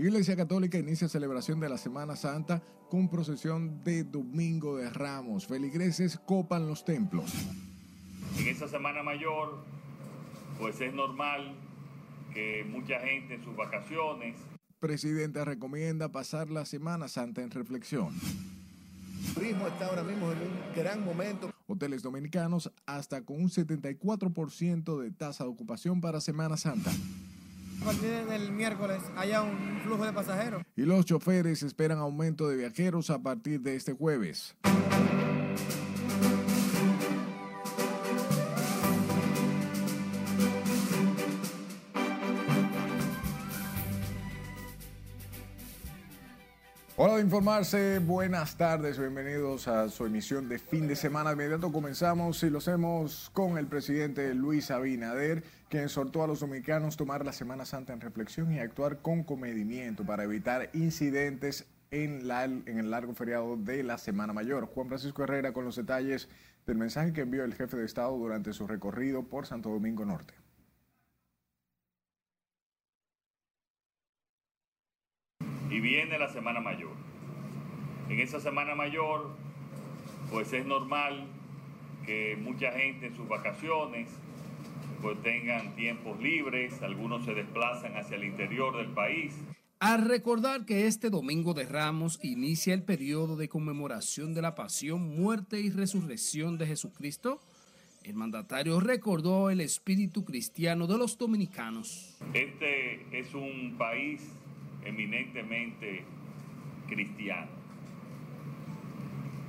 Iglesia Católica inicia celebración de la Semana Santa con procesión de Domingo de Ramos. Feligreses copan los templos. En esta Semana Mayor, pues es normal que mucha gente en sus vacaciones. Presidenta recomienda pasar la Semana Santa en reflexión. El turismo está ahora mismo en un gran momento. Hoteles dominicanos hasta con un 74% de tasa de ocupación para Semana Santa. A partir del miércoles haya un flujo de pasajeros. Y los choferes esperan aumento de viajeros a partir de este jueves. Hola de informarse, buenas tardes, bienvenidos a su emisión de fin de semana. De inmediato comenzamos y lo hacemos con el presidente Luis Abinader, quien exhortó a los dominicanos tomar la Semana Santa en reflexión y actuar con comedimiento para evitar incidentes en, la, en el largo feriado de la Semana Mayor. Juan Francisco Herrera con los detalles del mensaje que envió el jefe de Estado durante su recorrido por Santo Domingo Norte. y viene la Semana Mayor. En esa Semana Mayor, pues es normal que mucha gente en sus vacaciones pues tengan tiempos libres, algunos se desplazan hacia el interior del país. A recordar que este domingo de Ramos inicia el periodo de conmemoración de la pasión, muerte y resurrección de Jesucristo, el mandatario recordó el espíritu cristiano de los dominicanos. Este es un país eminentemente cristiano.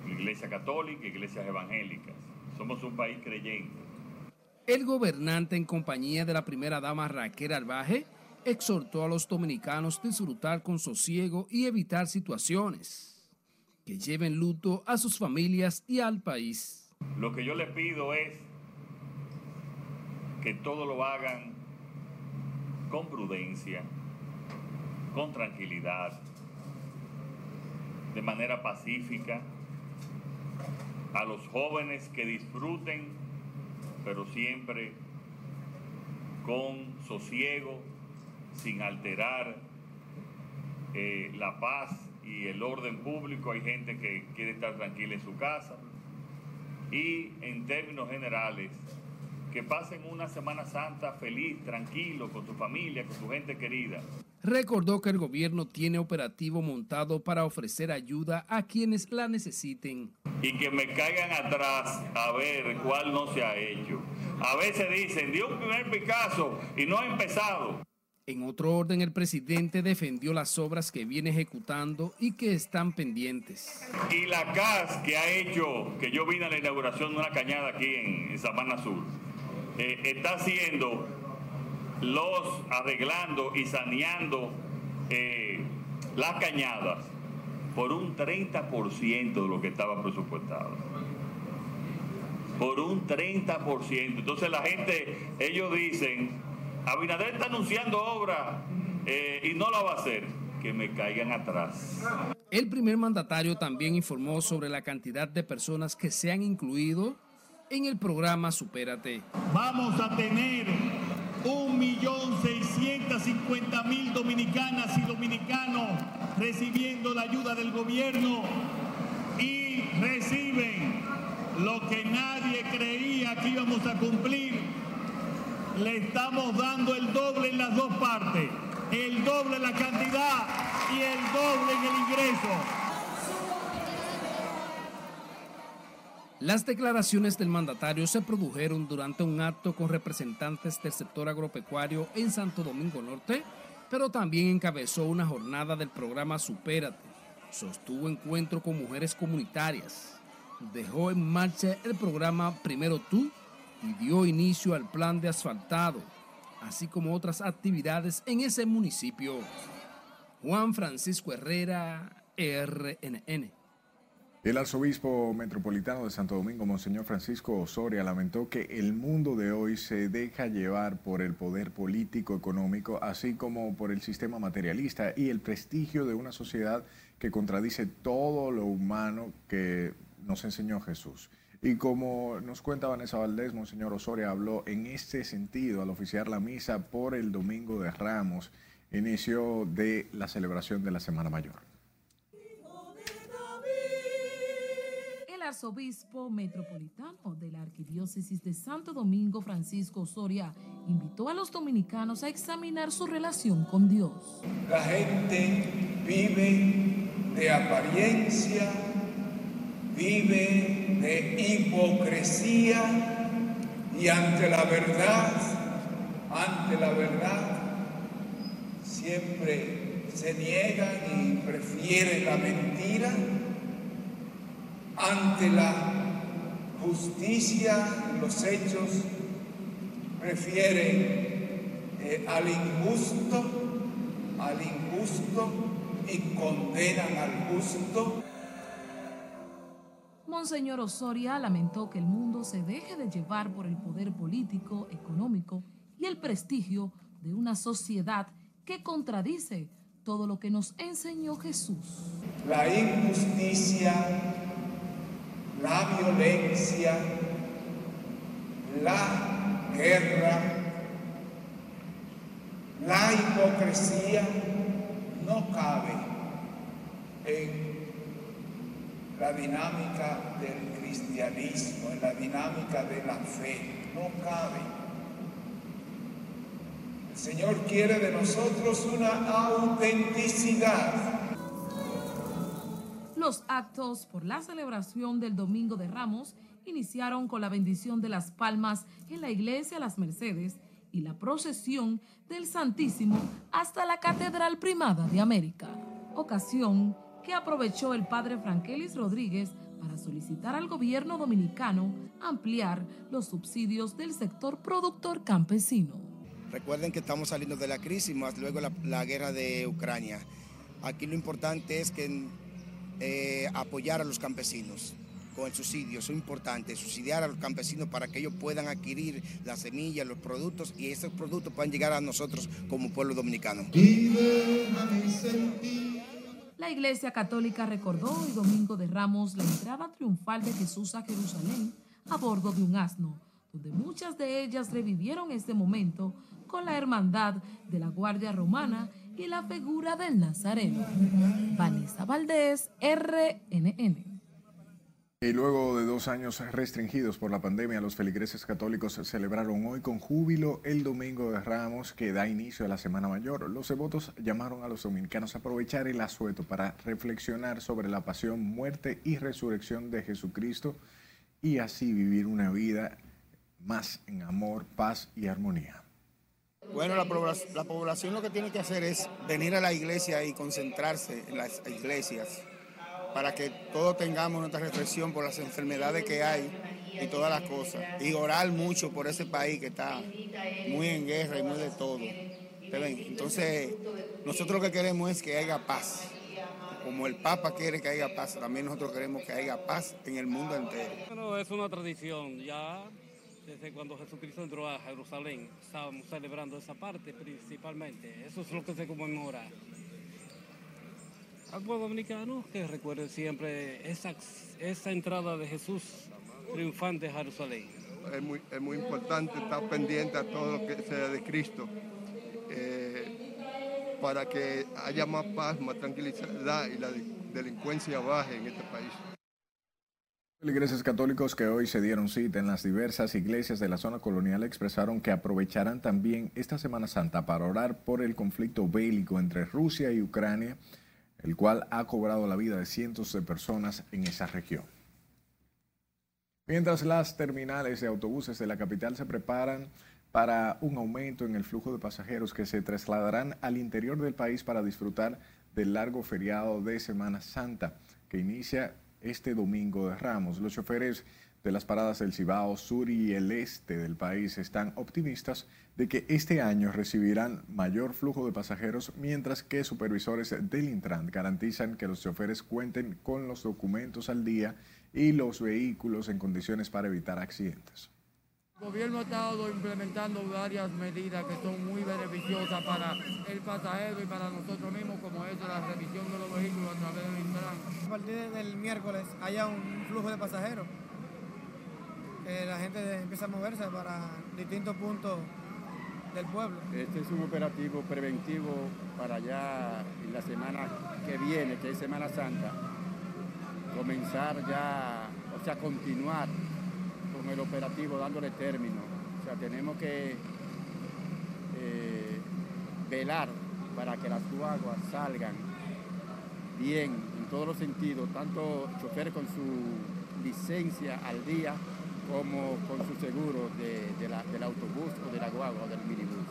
Iglesia católica, iglesias evangélicas. Somos un país creyente. El gobernante en compañía de la primera dama Raquel Arbaje exhortó a los dominicanos disfrutar con sosiego y evitar situaciones que lleven luto a sus familias y al país. Lo que yo les pido es que todo lo hagan con prudencia, con tranquilidad, de manera pacífica, a los jóvenes que disfruten, pero siempre con sosiego, sin alterar eh, la paz y el orden público. Hay gente que quiere estar tranquila en su casa. Y en términos generales, que pasen una Semana Santa feliz, tranquilo, con su familia, con su gente querida. Recordó que el gobierno tiene operativo montado para ofrecer ayuda a quienes la necesiten. Y que me caigan atrás a ver cuál no se ha hecho. A veces dicen, dio un primer Picasso y no ha empezado. En otro orden, el presidente defendió las obras que viene ejecutando y que están pendientes. Y la CAS que ha hecho, que yo vine a la inauguración de una cañada aquí en, Sabana Sur, eh, está haciendo los arreglando y saneando eh, las cañadas por un 30% de lo que estaba presupuestado. Por un 30%. Entonces la gente, ellos dicen, Abinader está anunciando obra eh, y no la va a hacer. Que me caigan atrás. El primer mandatario también informó sobre la cantidad de personas que se han incluido en el programa Supérate. Vamos a tener un millón cincuenta mil dominicanas y dominicanos recibiendo la ayuda del gobierno y reciben lo que nadie creía que íbamos a cumplir. Le estamos dando el doble en las dos partes, el doble en la cantidad y el doble en el ingreso. Las declaraciones del mandatario se produjeron durante un acto con representantes del sector agropecuario en Santo Domingo Norte, pero también encabezó una jornada del programa Supérate, sostuvo encuentro con mujeres comunitarias, dejó en marcha el programa Primero Tú y dio inicio al plan de asfaltado, así como otras actividades en ese municipio. Juan Francisco Herrera, RNN. El arzobispo metropolitano de Santo Domingo, Monseñor Francisco Osoria, lamentó que el mundo de hoy se deja llevar por el poder político, económico, así como por el sistema materialista y el prestigio de una sociedad que contradice todo lo humano que nos enseñó Jesús. Y como nos cuenta Vanessa Valdés, Monseñor Osoria habló en este sentido al oficiar la misa por el Domingo de Ramos inicio de la celebración de la Semana Mayor. Arzobispo metropolitano de la Arquidiócesis de Santo Domingo, Francisco Soria, invitó a los dominicanos a examinar su relación con Dios. La gente vive de apariencia, vive de hipocresía y ante la verdad, ante la verdad, siempre se niegan y prefieren la mentira ante la justicia, los hechos, prefieren eh, al injusto, al injusto y condenan al justo. Monseñor Osoria lamentó que el mundo se deje de llevar por el poder político, económico y el prestigio de una sociedad que contradice todo lo que nos enseñó Jesús. La injusticia, la violencia, la guerra, la hipocresía no cabe en la dinámica del cristianismo, en la dinámica de la fe, no cabe. El Señor quiere de nosotros una autenticidad. Los actos por la celebración del Domingo de Ramos iniciaron con la bendición de las palmas en la iglesia Las Mercedes y la procesión del Santísimo hasta la Catedral Primada de América. Ocasión que aprovechó el padre Frankelis Rodríguez para solicitar al gobierno dominicano ampliar los subsidios del sector productor campesino. Recuerden que estamos saliendo de la crisis, más luego la, la guerra de Ucrania. Aquí lo importante es que eh, apoyar a los campesinos con el subsidio, eso es importante, subsidiar a los campesinos para que ellos puedan adquirir las semillas, los productos y esos productos puedan llegar a nosotros como pueblo dominicano. La Iglesia Católica recordó el Domingo de Ramos la entrada triunfal de Jesús a Jerusalén a bordo de un asno, donde muchas de ellas revivieron este momento con la hermandad de la Guardia Romana y la figura del Nazareno. Vanessa Valdés, RNN. Y luego de dos años restringidos por la pandemia, los feligreses católicos celebraron hoy con júbilo el Domingo de Ramos que da inicio a la Semana Mayor. Los devotos llamaron a los dominicanos a aprovechar el asueto para reflexionar sobre la pasión, muerte y resurrección de Jesucristo y así vivir una vida más en amor, paz y armonía. Bueno, la, la población lo que tiene que hacer es venir a la iglesia y concentrarse en las iglesias para que todos tengamos nuestra reflexión por las enfermedades que hay y todas las cosas. Y orar mucho por ese país que está muy en guerra y muy de todo. Entonces, nosotros lo que queremos es que haya paz. Como el Papa quiere que haya paz, también nosotros queremos que haya paz en el mundo entero. Bueno, es una tradición, ya desde cuando Jesucristo entró a Jerusalén, estábamos celebrando esa parte principalmente. Eso es lo que se conmemora al pueblo dominicano que recuerde siempre esa, esa entrada de Jesús triunfante a Jerusalén. Es muy, es muy importante estar pendiente a todo lo que sea de Cristo eh, para que haya más paz, más tranquilidad y la delincuencia baje en este país. Feligreses católicos que hoy se dieron cita en las diversas iglesias de la zona colonial expresaron que aprovecharán también esta Semana Santa para orar por el conflicto bélico entre Rusia y Ucrania el cual ha cobrado la vida de cientos de personas en esa región. Mientras las terminales de autobuses de la capital se preparan para un aumento en el flujo de pasajeros que se trasladarán al interior del país para disfrutar del largo feriado de Semana Santa que inicia este domingo de Ramos. Los choferes de las paradas del Cibao Sur y el este del país están optimistas de que este año recibirán mayor flujo de pasajeros, mientras que supervisores del Intran garantizan que los choferes cuenten con los documentos al día y los vehículos en condiciones para evitar accidentes. El gobierno ha estado implementando varias medidas que son muy beneficiosas para el pasajero y para nosotros mismos, como es la revisión de los vehículos a través del Intran. A partir del miércoles haya un flujo de pasajeros la gente empieza a moverse para distintos puntos del pueblo. Este es un operativo preventivo para ya en la semana que viene, que es Semana Santa, comenzar ya, o sea, continuar con el operativo dándole término. O sea, tenemos que eh, velar para que las guaguas salgan bien en todos los sentidos, tanto chofer con su licencia al día como con su seguro del autobús o de la guagua o del minibús.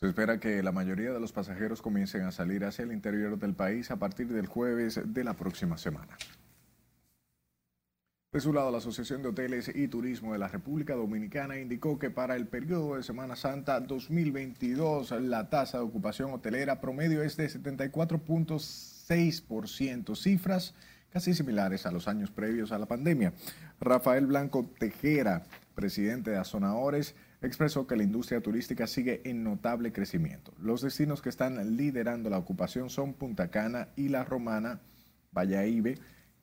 Se espera que la mayoría de los pasajeros comiencen a salir hacia el interior del país a partir del jueves de la próxima semana. De su lado, la Asociación de Hoteles y Turismo de la República Dominicana indicó que para el periodo de Semana Santa 2022 la tasa de ocupación hotelera promedio es de 74.6%, cifras casi similares a los años previos a la pandemia. Rafael Blanco Tejera, presidente de Azonadores, expresó que la industria turística sigue en notable crecimiento. Los destinos que están liderando la ocupación son Punta Cana y La Romana, Valladolid,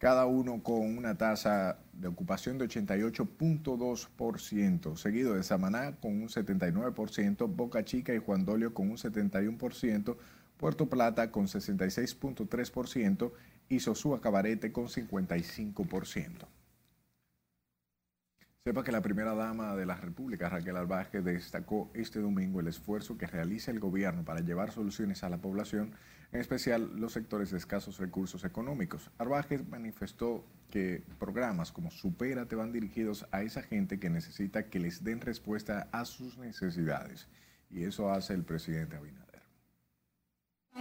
cada uno con una tasa de ocupación de 88.2%, seguido de Samaná con un 79%, Boca Chica y Juan Dolio con un 71%, Puerto Plata con 66.3% y Sosúa Cabarete con 55%. Sepa que la primera dama de la República, Raquel Albaje, destacó este domingo el esfuerzo que realiza el gobierno para llevar soluciones a la población, en especial los sectores de escasos recursos económicos. Arbaje manifestó que programas como Supérate van dirigidos a esa gente que necesita que les den respuesta a sus necesidades. Y eso hace el presidente Abinader.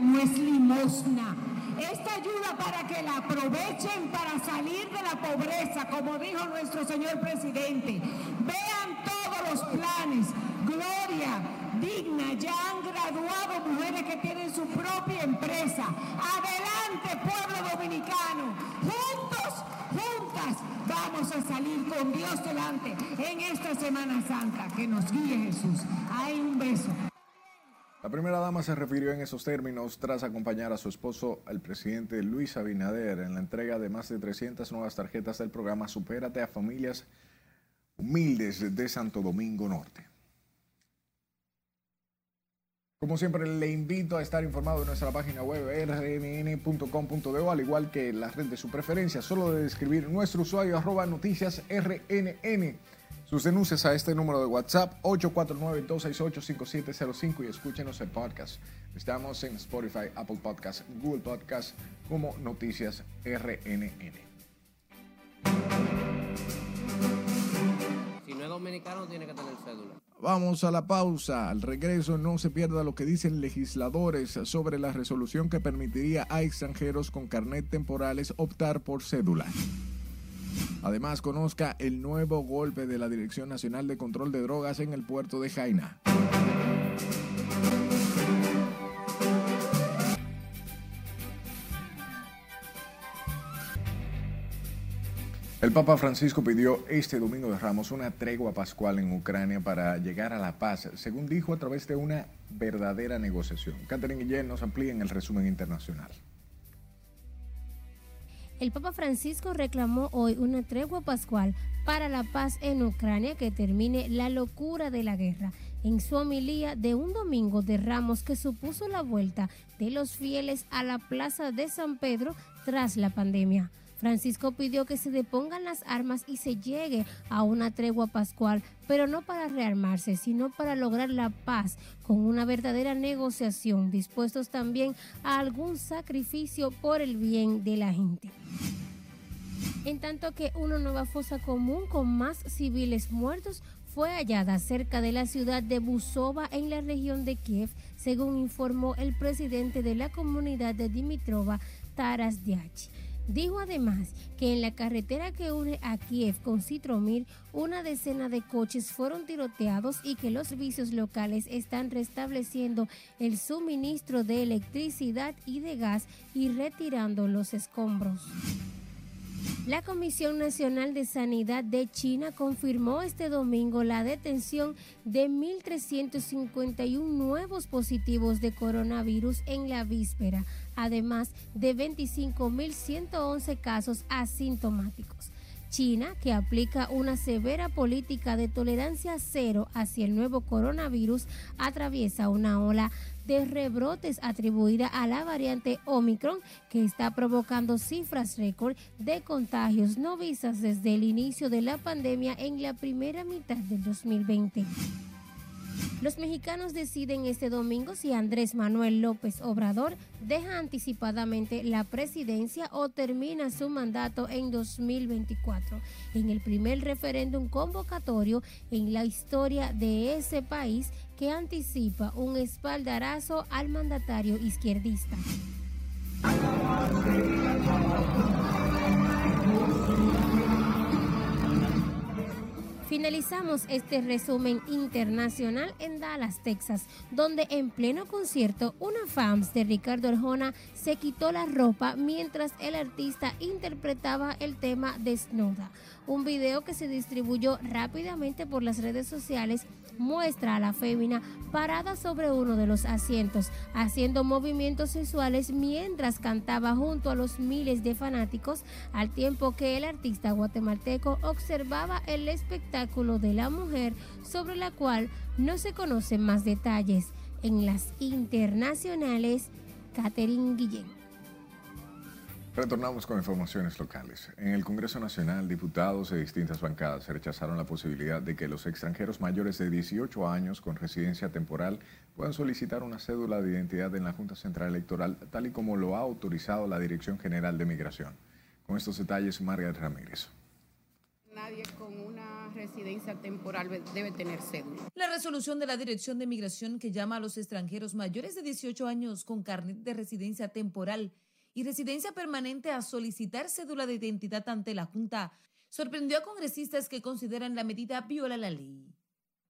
No es limosna. Esta ayuda para que la aprovechen para salir de la pobreza, como dijo nuestro señor presidente. Vean todos los planes. Gloria, digna, ya han graduado mujeres que tienen su propia empresa. Adelante, pueblo dominicano. Juntos, juntas, vamos a salir con Dios delante en esta Semana Santa. Que nos guíe Jesús. Hay un beso. La primera dama se refirió en esos términos tras acompañar a su esposo, el presidente Luis Abinader, en la entrega de más de 300 nuevas tarjetas del programa Supérate a familias humildes de Santo Domingo Norte. Como siempre, le invito a estar informado en nuestra página web rnn.com.de, al igual que la red de su preferencia, solo de escribir nuestro usuario arroba noticias rnn. Sus denuncias a este número de WhatsApp 849-268-5705 y escúchenos en podcast. Estamos en Spotify, Apple Podcast, Google Podcast como Noticias RNN. Si no es dominicano tiene que tener cédula. Vamos a la pausa. Al regreso no se pierda lo que dicen legisladores sobre la resolución que permitiría a extranjeros con carnet temporales optar por cédula. Además, conozca el nuevo golpe de la Dirección Nacional de Control de Drogas en el puerto de Jaina. El Papa Francisco pidió este domingo de Ramos una tregua pascual en Ucrania para llegar a la paz, según dijo a través de una verdadera negociación. Catherine Guillén nos amplía en el resumen internacional. El Papa Francisco reclamó hoy una tregua pascual para la paz en Ucrania que termine la locura de la guerra. En su homilía de un domingo de Ramos que supuso la vuelta de los fieles a la plaza de San Pedro tras la pandemia. Francisco pidió que se depongan las armas y se llegue a una tregua pascual, pero no para rearmarse, sino para lograr la paz con una verdadera negociación, dispuestos también a algún sacrificio por el bien de la gente. En tanto que una nueva fosa común con más civiles muertos fue hallada cerca de la ciudad de Busova en la región de Kiev, según informó el presidente de la comunidad de Dimitrova, Taras Diachi. Dijo además que en la carretera que une a Kiev con Citromir, una decena de coches fueron tiroteados y que los vicios locales están restableciendo el suministro de electricidad y de gas y retirando los escombros. La Comisión Nacional de Sanidad de China confirmó este domingo la detención de 1.351 nuevos positivos de coronavirus en la víspera, además de 25.111 casos asintomáticos. China, que aplica una severa política de tolerancia cero hacia el nuevo coronavirus, atraviesa una ola de rebrotes atribuida a la variante Omicron que está provocando cifras récord de contagios no vistas desde el inicio de la pandemia en la primera mitad del 2020. Los mexicanos deciden este domingo si Andrés Manuel López Obrador deja anticipadamente la presidencia o termina su mandato en 2024, en el primer referéndum convocatorio en la historia de ese país que anticipa un espaldarazo al mandatario izquierdista. Finalizamos este resumen internacional en Dallas, Texas, donde en pleno concierto una fans de Ricardo Arjona se quitó la ropa mientras el artista interpretaba el tema Desnuda. Un video que se distribuyó rápidamente por las redes sociales muestra a la fémina parada sobre uno de los asientos, haciendo movimientos sensuales mientras cantaba junto a los miles de fanáticos, al tiempo que el artista guatemalteco observaba el espectáculo de la mujer sobre la cual no se conocen más detalles. En las internacionales, Catherine Guillén. Retornamos con informaciones locales. En el Congreso Nacional, diputados de distintas bancadas rechazaron la posibilidad de que los extranjeros mayores de 18 años con residencia temporal puedan solicitar una cédula de identidad en la Junta Central Electoral, tal y como lo ha autorizado la Dirección General de Migración. Con estos detalles, Margaret Ramírez. Nadie con una residencia temporal debe tener cédula. La resolución de la Dirección de Migración que llama a los extranjeros mayores de 18 años con carnet de residencia temporal y residencia permanente a solicitar cédula de identidad ante la Junta sorprendió a congresistas que consideran la medida viola la ley.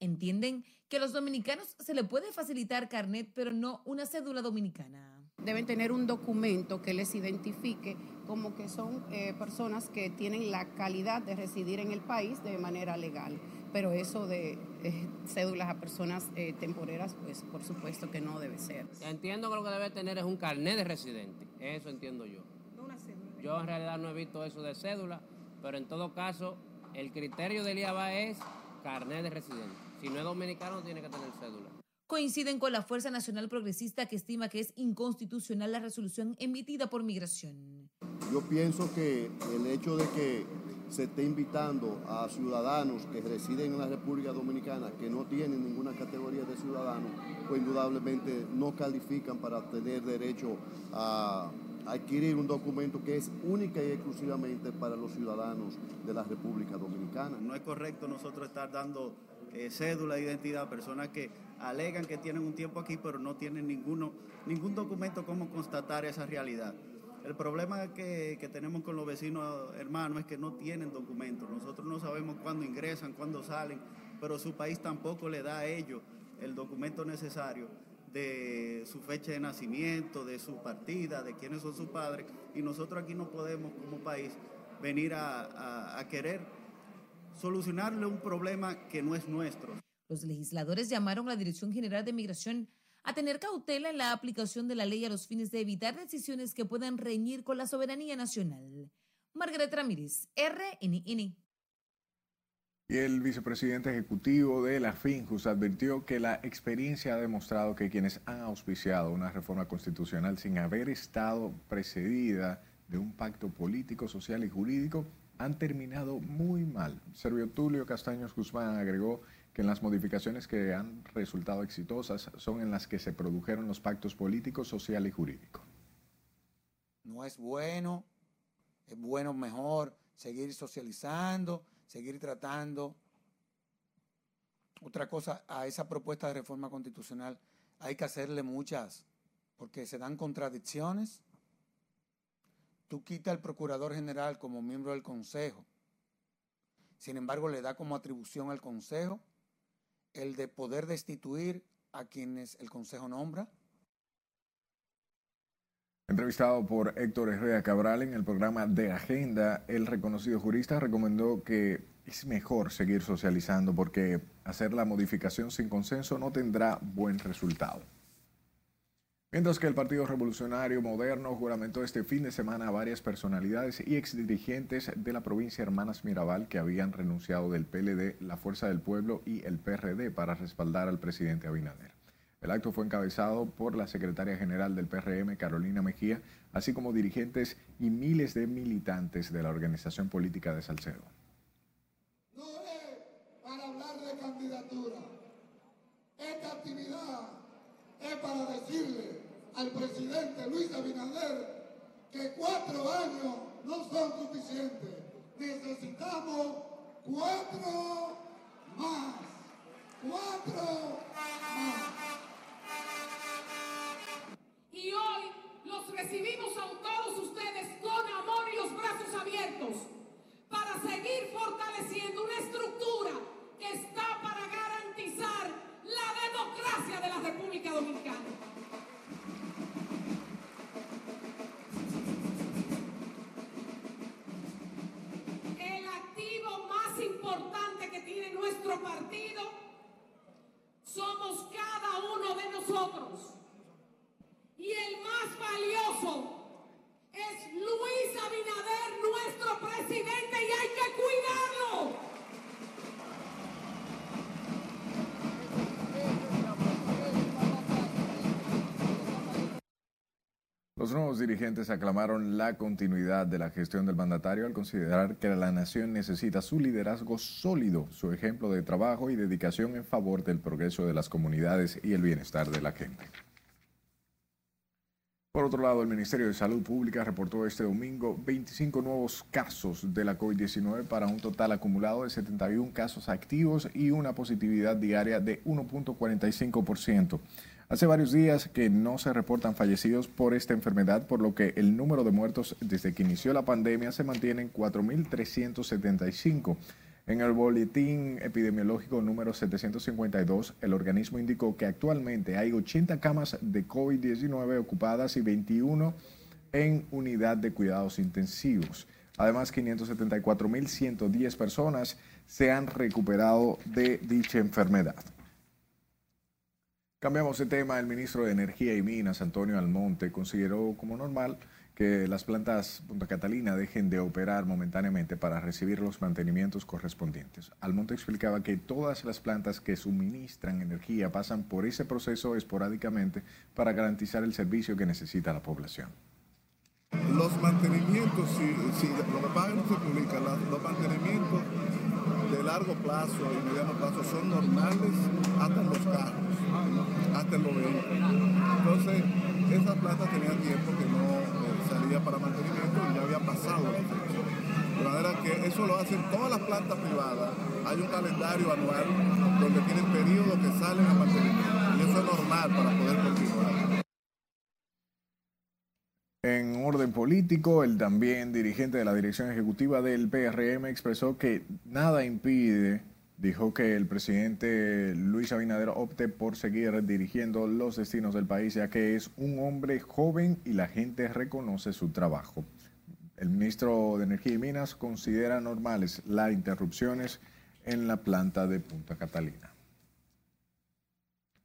Entienden que a los dominicanos se le puede facilitar carnet, pero no una cédula dominicana. Deben tener un documento que les identifique como que son eh, personas que tienen la calidad de residir en el país de manera legal. Pero eso de eh, cédulas a personas eh, temporeras, pues por supuesto que no debe ser. Entiendo que lo que debe tener es un carnet de residente. Eso entiendo yo. No una cédula. Yo en realidad no he visto eso de cédula, pero en todo caso, el criterio del IABA es carnet de residente. Si no es dominicano, tiene que tener cédula. Coinciden con la Fuerza Nacional Progresista que estima que es inconstitucional la resolución emitida por migración. Yo pienso que el hecho de que se esté invitando a ciudadanos que residen en la República Dominicana que no tienen ninguna categoría de ciudadano, pues indudablemente no califican para tener derecho a adquirir un documento que es única y exclusivamente para los ciudadanos de la República Dominicana. No es correcto nosotros estar dando eh, cédula de identidad a personas que alegan que tienen un tiempo aquí pero no tienen ninguno, ningún documento como constatar esa realidad. El problema que, que, tenemos con los vecinos hermanos es que no tienen documentos. Nosotros no sabemos cuándo ingresan, cuándo salen, pero su país tampoco le da a ellos el documento necesario de su fecha de nacimiento, de su partida, de quiénes son sus padres. Y nosotros aquí no podemos como país venir a, a, a querer solucionarle un problema que no es nuestro. Los legisladores llamaron a la Dirección General de Migración a tener cautela en la aplicación de la ley a los fines de evitar decisiones que puedan reñir con la soberanía nacional. Margaret Ramírez, RNN. Y el vicepresidente ejecutivo de la FINJUS advirtió que la experiencia ha demostrado que quienes han auspiciado una reforma constitucional sin haber estado precedida de un pacto político, social y jurídico han terminado muy mal. Servio Tulio Castaños Guzmán agregó que en las modificaciones que han resultado exitosas son en las que se produjeron los pactos políticos, social y jurídico. No es bueno, es bueno mejor seguir socializando, seguir tratando. Otra cosa, a esa propuesta de reforma constitucional hay que hacerle muchas, porque se dan contradicciones. Tú quitas al procurador general como miembro del Consejo, sin embargo le da como atribución al Consejo el de poder destituir a quienes el Consejo nombra? Entrevistado por Héctor Herrera Cabral en el programa de Agenda, el reconocido jurista recomendó que es mejor seguir socializando porque hacer la modificación sin consenso no tendrá buen resultado. Mientras que el Partido Revolucionario Moderno juramentó este fin de semana a varias personalidades y exdirigentes de la provincia Hermanas Mirabal que habían renunciado del PLD, la Fuerza del Pueblo y el PRD para respaldar al presidente Abinader. El acto fue encabezado por la secretaria general del PRM, Carolina Mejía, así como dirigentes y miles de militantes de la organización política de Salcedo. No es para hablar de candidatura. Esta actividad es para decirle al presidente Luis Abinader que cuatro años no son suficientes. Necesitamos cuatro más. Cuatro más. Y hoy los recibimos a todos ustedes con amor y los brazos abiertos para seguir fortaleciendo una estructura que está para garantizar la democracia de la República Dominicana. El activo más importante que tiene nuestro partido somos cada uno de nosotros. Y el más valioso Nuevos dirigentes aclamaron la continuidad de la gestión del mandatario al considerar que la nación necesita su liderazgo sólido, su ejemplo de trabajo y dedicación en favor del progreso de las comunidades y el bienestar de la gente. Por otro lado, el Ministerio de Salud Pública reportó este domingo 25 nuevos casos de la COVID-19 para un total acumulado de 71 casos activos y una positividad diaria de 1.45%. Hace varios días que no se reportan fallecidos por esta enfermedad, por lo que el número de muertos desde que inició la pandemia se mantiene en 4.375. En el boletín epidemiológico número 752, el organismo indicó que actualmente hay 80 camas de COVID-19 ocupadas y 21 en unidad de cuidados intensivos. Además, 574.110 personas se han recuperado de dicha enfermedad. Cambiamos de tema. El ministro de Energía y Minas, Antonio Almonte, consideró como normal que las plantas Punta Catalina dejen de operar momentáneamente para recibir los mantenimientos correspondientes. Almonte explicaba que todas las plantas que suministran energía pasan por ese proceso esporádicamente para garantizar el servicio que necesita la población. Los mantenimientos, si, lo no se publica, los mantenimientos largo plazo y mediano plazo son normales hasta los carros, hasta en los. Entonces, esa planta tenía tiempo que no eh, salía para mantenimiento y ya había pasado la. De manera que eso lo hacen todas las plantas privadas. Hay un calendario anual donde tienen periodos que salen a mantenimiento. Y eso es normal para poder continuar. En orden político, el también dirigente de la dirección ejecutiva del PRM expresó que nada impide, dijo que el presidente Luis Abinader opte por seguir dirigiendo los destinos del país, ya que es un hombre joven y la gente reconoce su trabajo. El ministro de Energía y Minas considera normales las interrupciones en la planta de Punta Catalina.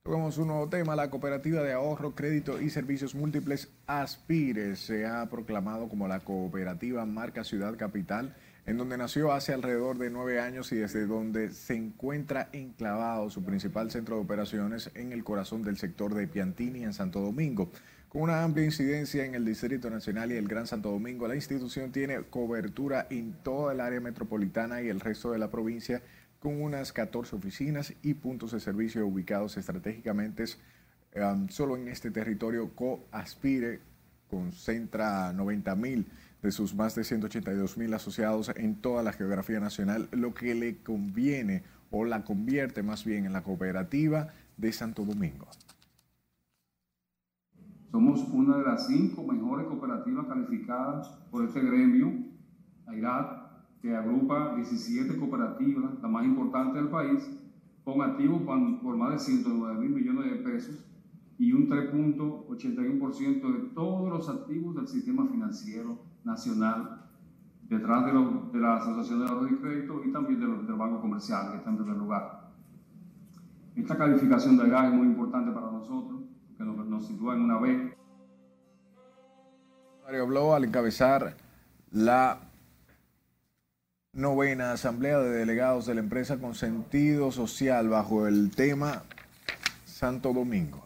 Tocamos un nuevo tema. La Cooperativa de Ahorro, Crédito y Servicios Múltiples Aspire se ha proclamado como la cooperativa marca Ciudad Capital, en donde nació hace alrededor de nueve años y desde donde se encuentra enclavado su principal centro de operaciones en el corazón del sector de Piantini en Santo Domingo. Con una amplia incidencia en el Distrito Nacional y el Gran Santo Domingo, la institución tiene cobertura en toda el área metropolitana y el resto de la provincia con unas 14 oficinas y puntos de servicio ubicados estratégicamente um, solo en este territorio. CoAspire concentra 90 mil de sus más de 182 mil asociados en toda la geografía nacional, lo que le conviene o la convierte más bien en la cooperativa de Santo Domingo. Somos una de las cinco mejores cooperativas calificadas por este gremio, AIRAT, que agrupa 17 cooperativas, la más importante del país, con activos por más de 109 mil millones de pesos y un 3.81% de todos los activos del sistema financiero nacional, detrás de, de la Asociación de Ahorros y Crédito y también de los, del Banco Comercial, que está en primer lugar. Esta calificación de gas es muy importante para nosotros, que nos, nos sitúa en una B. Habló al encabezar la novena asamblea de delegados de la empresa con sentido social bajo el tema Santo Domingo.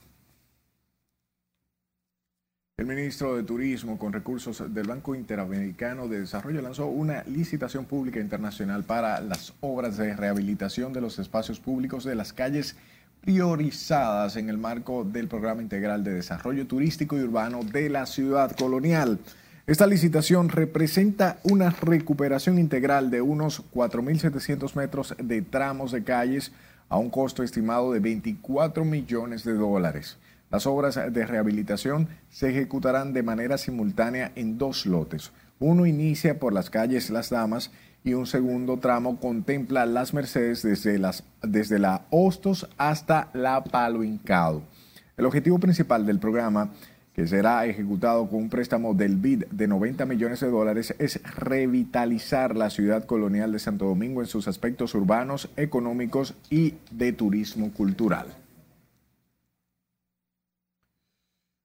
El ministro de Turismo, con recursos del Banco Interamericano de Desarrollo, lanzó una licitación pública internacional para las obras de rehabilitación de los espacios públicos de las calles priorizadas en el marco del Programa Integral de Desarrollo Turístico y Urbano de la Ciudad Colonial. Esta licitación representa una recuperación integral de unos 4.700 metros de tramos de calles a un costo estimado de 24 millones de dólares. Las obras de rehabilitación se ejecutarán de manera simultánea en dos lotes. Uno inicia por las calles Las Damas y un segundo tramo contempla las Mercedes desde, las, desde la Hostos hasta la Palo Hincado. El objetivo principal del programa, que será ejecutado con un préstamo del BID de 90 millones de dólares, es revitalizar la ciudad colonial de Santo Domingo en sus aspectos urbanos, económicos y de turismo cultural.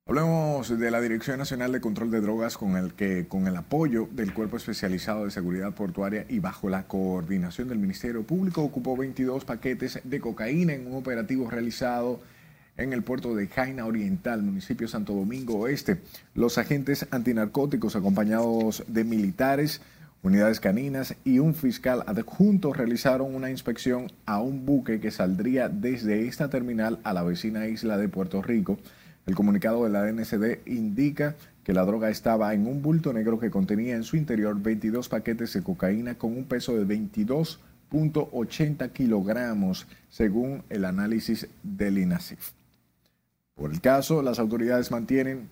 Hablemos de la Dirección Nacional de Control de Drogas con el que con el apoyo del Cuerpo Especializado de Seguridad Portuaria y bajo la coordinación del Ministerio Público ocupó 22 paquetes de cocaína en un operativo realizado en el puerto de Jaina Oriental, municipio Santo Domingo Oeste. Los agentes antinarcóticos acompañados de militares, unidades caninas y un fiscal adjunto realizaron una inspección a un buque que saldría desde esta terminal a la vecina isla de Puerto Rico el comunicado de la NSD indica que la droga estaba en un bulto negro que contenía en su interior 22 paquetes de cocaína con un peso de 22.80 kilogramos, según el análisis del INASIF. Por el caso, las autoridades mantienen